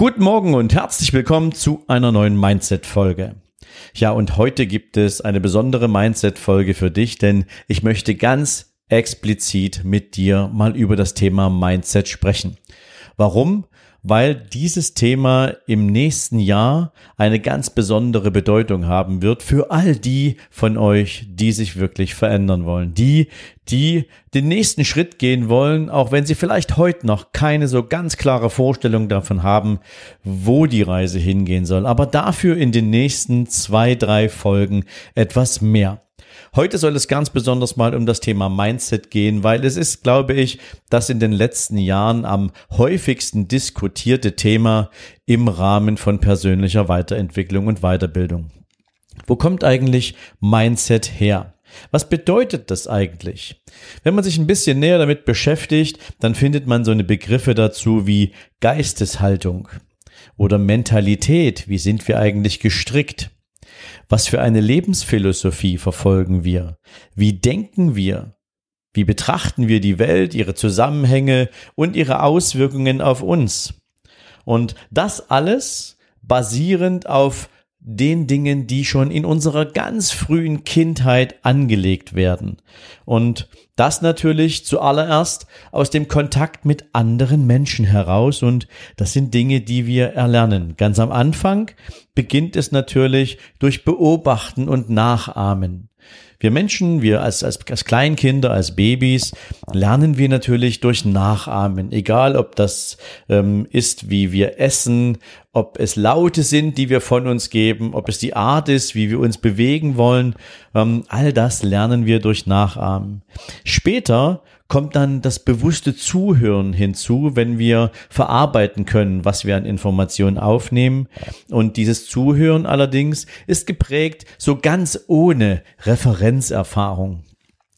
Guten Morgen und herzlich willkommen zu einer neuen Mindset-Folge. Ja, und heute gibt es eine besondere Mindset-Folge für dich, denn ich möchte ganz explizit mit dir mal über das Thema Mindset sprechen. Warum? Weil dieses Thema im nächsten Jahr eine ganz besondere Bedeutung haben wird für all die von euch, die sich wirklich verändern wollen, die, die den nächsten Schritt gehen wollen, auch wenn sie vielleicht heute noch keine so ganz klare Vorstellung davon haben, wo die Reise hingehen soll, aber dafür in den nächsten zwei, drei Folgen etwas mehr. Heute soll es ganz besonders mal um das Thema Mindset gehen, weil es ist, glaube ich, das in den letzten Jahren am häufigsten diskutierte Thema im Rahmen von persönlicher Weiterentwicklung und Weiterbildung. Wo kommt eigentlich Mindset her? Was bedeutet das eigentlich? Wenn man sich ein bisschen näher damit beschäftigt, dann findet man so eine Begriffe dazu wie Geisteshaltung oder Mentalität. Wie sind wir eigentlich gestrickt? Was für eine Lebensphilosophie verfolgen wir? Wie denken wir? Wie betrachten wir die Welt, ihre Zusammenhänge und ihre Auswirkungen auf uns? Und das alles basierend auf den Dingen, die schon in unserer ganz frühen Kindheit angelegt werden. Und das natürlich zuallererst aus dem Kontakt mit anderen Menschen heraus. Und das sind Dinge, die wir erlernen. Ganz am Anfang beginnt es natürlich durch Beobachten und Nachahmen. Wir Menschen, wir als, als, als Kleinkinder, als Babys, lernen wir natürlich durch Nachahmen. Egal, ob das ähm, ist, wie wir essen, ob es Laute sind, die wir von uns geben, ob es die Art ist, wie wir uns bewegen wollen. Ähm, all das lernen wir durch Nachahmen. Später kommt dann das bewusste Zuhören hinzu, wenn wir verarbeiten können, was wir an Informationen aufnehmen. Und dieses Zuhören allerdings ist geprägt so ganz ohne Referenzerfahrung.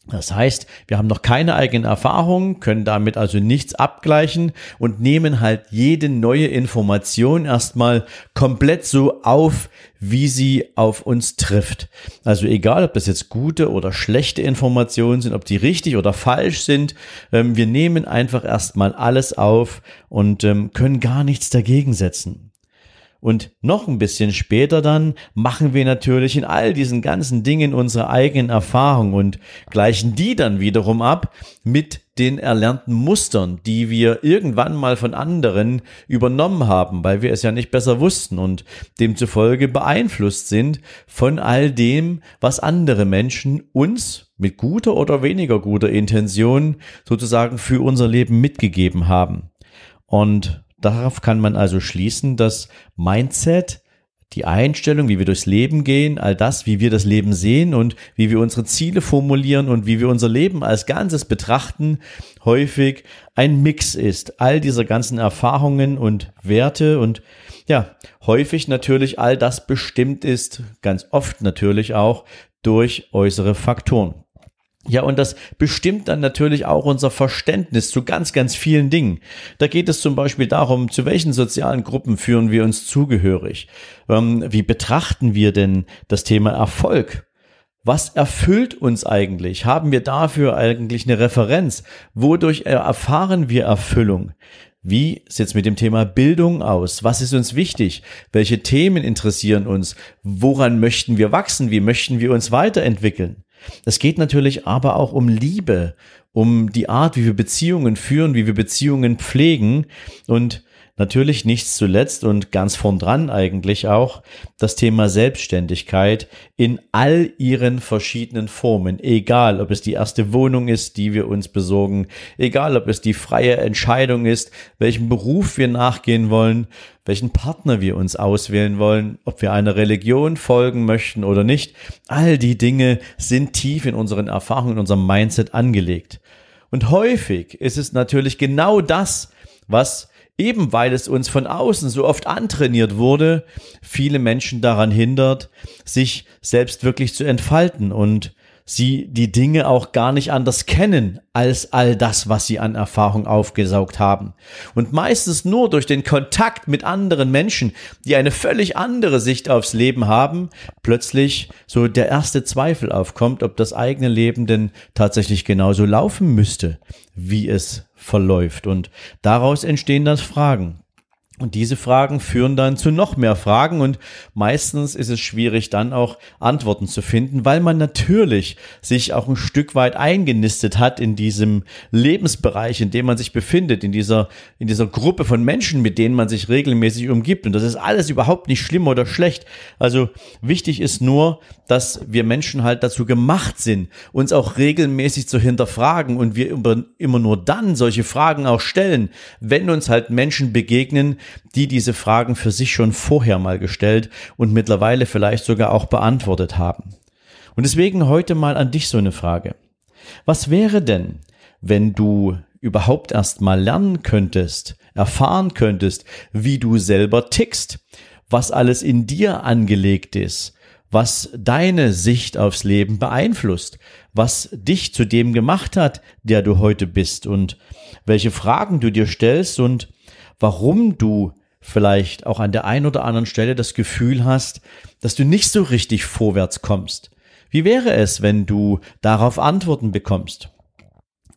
Das heißt, wir haben noch keine eigenen Erfahrungen, können damit also nichts abgleichen und nehmen halt jede neue Information erstmal komplett so auf, wie sie auf uns trifft. Also egal, ob das jetzt gute oder schlechte Informationen sind, ob die richtig oder falsch sind, ähm, wir nehmen einfach erstmal alles auf und ähm, können gar nichts dagegen setzen. Und noch ein bisschen später dann machen wir natürlich in all diesen ganzen Dingen unsere eigenen Erfahrungen und gleichen die dann wiederum ab mit den erlernten Mustern, die wir irgendwann mal von anderen übernommen haben, weil wir es ja nicht besser wussten und demzufolge beeinflusst sind von all dem, was andere Menschen uns mit guter oder weniger guter Intention sozusagen für unser Leben mitgegeben haben. Und Darauf kann man also schließen, dass Mindset, die Einstellung, wie wir durchs Leben gehen, all das, wie wir das Leben sehen und wie wir unsere Ziele formulieren und wie wir unser Leben als Ganzes betrachten, häufig ein Mix ist. All dieser ganzen Erfahrungen und Werte und ja, häufig natürlich all das bestimmt ist, ganz oft natürlich auch durch äußere Faktoren. Ja, und das bestimmt dann natürlich auch unser Verständnis zu ganz, ganz vielen Dingen. Da geht es zum Beispiel darum, zu welchen sozialen Gruppen führen wir uns zugehörig? Ähm, wie betrachten wir denn das Thema Erfolg? Was erfüllt uns eigentlich? Haben wir dafür eigentlich eine Referenz? Wodurch erfahren wir Erfüllung? Wie sieht's mit dem Thema Bildung aus? Was ist uns wichtig? Welche Themen interessieren uns? Woran möchten wir wachsen? Wie möchten wir uns weiterentwickeln? Es geht natürlich aber auch um Liebe, um die Art, wie wir Beziehungen führen, wie wir Beziehungen pflegen. Und Natürlich nicht zuletzt und ganz vorn dran eigentlich auch das Thema Selbstständigkeit in all ihren verschiedenen Formen. Egal, ob es die erste Wohnung ist, die wir uns besorgen, egal, ob es die freie Entscheidung ist, welchen Beruf wir nachgehen wollen, welchen Partner wir uns auswählen wollen, ob wir einer Religion folgen möchten oder nicht. All die Dinge sind tief in unseren Erfahrungen, in unserem Mindset angelegt. Und häufig ist es natürlich genau das, was eben weil es uns von außen so oft antrainiert wurde, viele Menschen daran hindert, sich selbst wirklich zu entfalten. Und sie die Dinge auch gar nicht anders kennen als all das, was sie an Erfahrung aufgesaugt haben. Und meistens nur durch den Kontakt mit anderen Menschen, die eine völlig andere Sicht aufs Leben haben, plötzlich so der erste Zweifel aufkommt, ob das eigene Leben denn tatsächlich genauso laufen müsste, wie es verläuft. Und daraus entstehen dann Fragen. Und diese Fragen führen dann zu noch mehr Fragen und meistens ist es schwierig dann auch Antworten zu finden, weil man natürlich sich auch ein Stück weit eingenistet hat in diesem Lebensbereich, in dem man sich befindet, in dieser, in dieser Gruppe von Menschen, mit denen man sich regelmäßig umgibt. Und das ist alles überhaupt nicht schlimm oder schlecht. Also wichtig ist nur, dass wir Menschen halt dazu gemacht sind, uns auch regelmäßig zu hinterfragen und wir immer nur dann solche Fragen auch stellen, wenn uns halt Menschen begegnen, die diese Fragen für sich schon vorher mal gestellt und mittlerweile vielleicht sogar auch beantwortet haben. Und deswegen heute mal an dich so eine Frage. Was wäre denn, wenn du überhaupt erst mal lernen könntest, erfahren könntest, wie du selber tickst, was alles in dir angelegt ist, was deine Sicht aufs Leben beeinflusst, was dich zu dem gemacht hat, der du heute bist und welche Fragen du dir stellst und warum du vielleicht auch an der einen oder anderen Stelle das Gefühl hast, dass du nicht so richtig vorwärts kommst. Wie wäre es, wenn du darauf Antworten bekommst?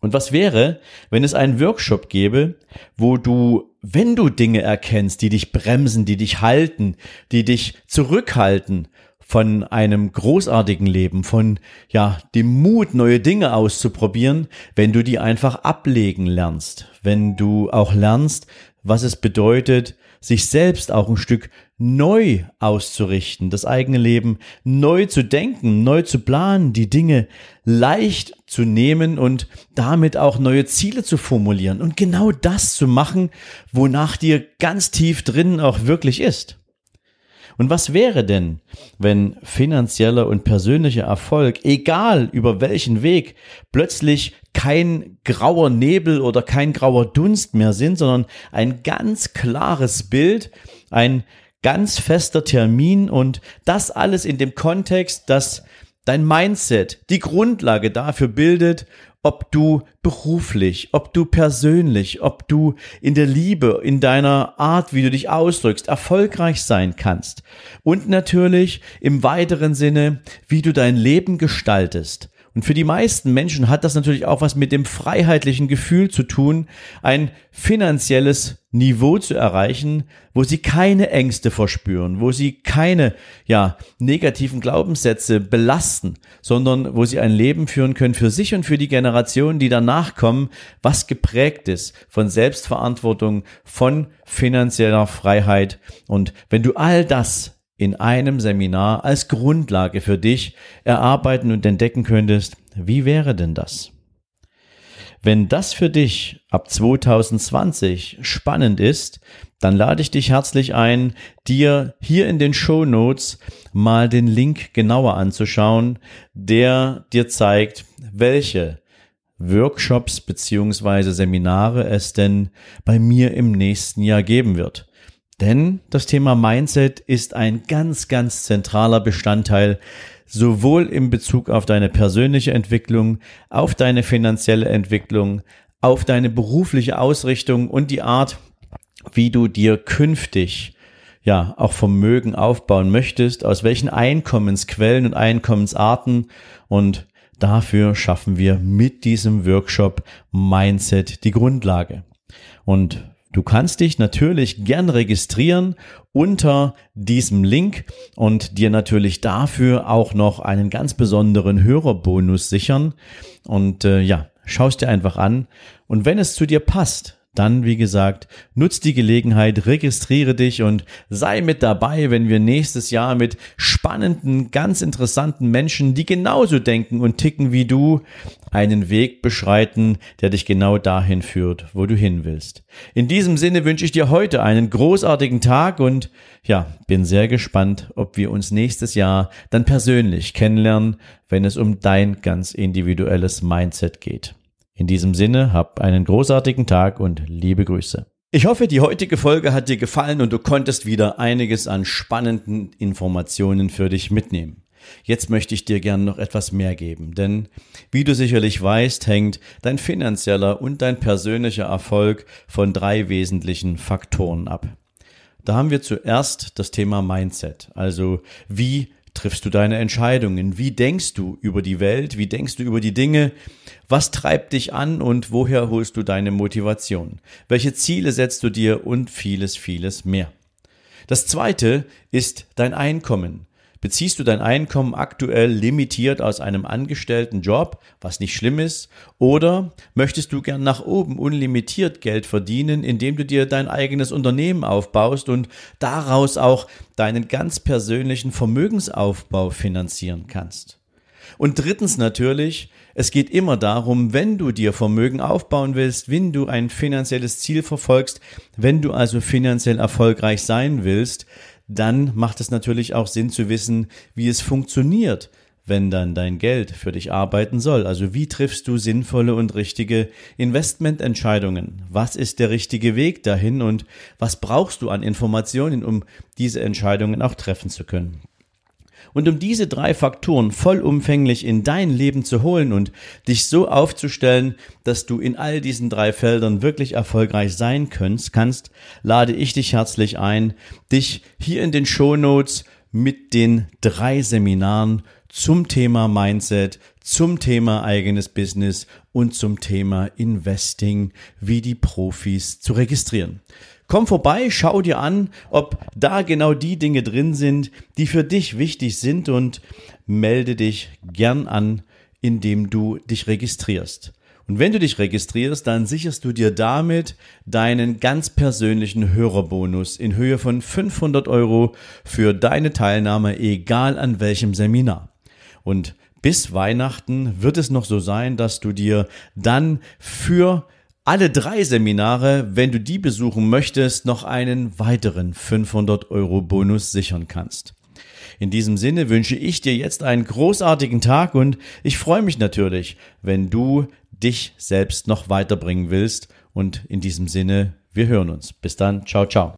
Und was wäre, wenn es einen Workshop gäbe, wo du, wenn du Dinge erkennst, die dich bremsen, die dich halten, die dich zurückhalten von einem großartigen Leben, von, ja, dem Mut, neue Dinge auszuprobieren, wenn du die einfach ablegen lernst, wenn du auch lernst, was es bedeutet, sich selbst auch ein Stück neu auszurichten, das eigene Leben neu zu denken, neu zu planen, die Dinge leicht zu nehmen und damit auch neue Ziele zu formulieren und genau das zu machen, wonach dir ganz tief drinnen auch wirklich ist. Und was wäre denn, wenn finanzieller und persönlicher Erfolg, egal über welchen Weg, plötzlich kein grauer Nebel oder kein grauer Dunst mehr sind, sondern ein ganz klares Bild, ein ganz fester Termin und das alles in dem Kontext, dass dein Mindset die Grundlage dafür bildet, ob du beruflich, ob du persönlich, ob du in der Liebe, in deiner Art, wie du dich ausdrückst, erfolgreich sein kannst. Und natürlich im weiteren Sinne, wie du dein Leben gestaltest. Und für die meisten Menschen hat das natürlich auch was mit dem freiheitlichen Gefühl zu tun, ein finanzielles Niveau zu erreichen, wo sie keine Ängste verspüren, wo sie keine, ja, negativen Glaubenssätze belasten, sondern wo sie ein Leben führen können für sich und für die Generationen, die danach kommen, was geprägt ist von Selbstverantwortung, von finanzieller Freiheit. Und wenn du all das in einem Seminar als Grundlage für dich erarbeiten und entdecken könntest, wie wäre denn das? Wenn das für dich ab 2020 spannend ist, dann lade ich dich herzlich ein, dir hier in den Show Notes mal den Link genauer anzuschauen, der dir zeigt, welche Workshops beziehungsweise Seminare es denn bei mir im nächsten Jahr geben wird. Denn das Thema Mindset ist ein ganz, ganz zentraler Bestandteil sowohl im Bezug auf deine persönliche Entwicklung, auf deine finanzielle Entwicklung, auf deine berufliche Ausrichtung und die Art, wie du dir künftig ja auch Vermögen aufbauen möchtest, aus welchen Einkommensquellen und Einkommensarten und dafür schaffen wir mit diesem Workshop Mindset die Grundlage. Und Du kannst dich natürlich gern registrieren unter diesem Link und dir natürlich dafür auch noch einen ganz besonderen Hörerbonus sichern. Und äh, ja, schaust dir einfach an. Und wenn es zu dir passt, dann, wie gesagt, nutz die Gelegenheit, registriere dich und sei mit dabei, wenn wir nächstes Jahr mit spannenden, ganz interessanten Menschen, die genauso denken und ticken wie du, einen Weg beschreiten, der dich genau dahin führt, wo du hin willst. In diesem Sinne wünsche ich dir heute einen großartigen Tag und ja, bin sehr gespannt, ob wir uns nächstes Jahr dann persönlich kennenlernen, wenn es um dein ganz individuelles Mindset geht. In diesem Sinne, hab einen großartigen Tag und liebe Grüße. Ich hoffe, die heutige Folge hat dir gefallen und du konntest wieder einiges an spannenden Informationen für dich mitnehmen. Jetzt möchte ich dir gern noch etwas mehr geben, denn wie du sicherlich weißt, hängt dein finanzieller und dein persönlicher Erfolg von drei wesentlichen Faktoren ab. Da haben wir zuerst das Thema Mindset, also wie triffst du deine Entscheidungen? Wie denkst du über die Welt? Wie denkst du über die Dinge? Was treibt dich an und woher holst du deine Motivation? Welche Ziele setzt du dir und vieles, vieles mehr? Das zweite ist dein Einkommen. Beziehst du dein Einkommen aktuell limitiert aus einem angestellten Job, was nicht schlimm ist, oder möchtest du gern nach oben unlimitiert Geld verdienen, indem du dir dein eigenes Unternehmen aufbaust und daraus auch deinen ganz persönlichen Vermögensaufbau finanzieren kannst? Und drittens natürlich, es geht immer darum, wenn du dir Vermögen aufbauen willst, wenn du ein finanzielles Ziel verfolgst, wenn du also finanziell erfolgreich sein willst, dann macht es natürlich auch Sinn zu wissen, wie es funktioniert, wenn dann dein Geld für dich arbeiten soll. Also wie triffst du sinnvolle und richtige Investmententscheidungen? Was ist der richtige Weg dahin und was brauchst du an Informationen, um diese Entscheidungen auch treffen zu können? Und um diese drei Faktoren vollumfänglich in dein Leben zu holen und dich so aufzustellen, dass du in all diesen drei Feldern wirklich erfolgreich sein kannst, lade ich dich herzlich ein, dich hier in den Show Notes mit den drei Seminaren zum Thema Mindset, zum Thema eigenes Business und zum Thema Investing wie die Profis zu registrieren. Komm vorbei, schau dir an, ob da genau die Dinge drin sind, die für dich wichtig sind und melde dich gern an, indem du dich registrierst. Und wenn du dich registrierst, dann sicherst du dir damit deinen ganz persönlichen Hörerbonus in Höhe von 500 Euro für deine Teilnahme, egal an welchem Seminar. Und bis Weihnachten wird es noch so sein, dass du dir dann für alle drei Seminare, wenn du die besuchen möchtest, noch einen weiteren 500 Euro Bonus sichern kannst. In diesem Sinne wünsche ich dir jetzt einen großartigen Tag und ich freue mich natürlich, wenn du dich selbst noch weiterbringen willst. Und in diesem Sinne, wir hören uns. Bis dann. Ciao, ciao.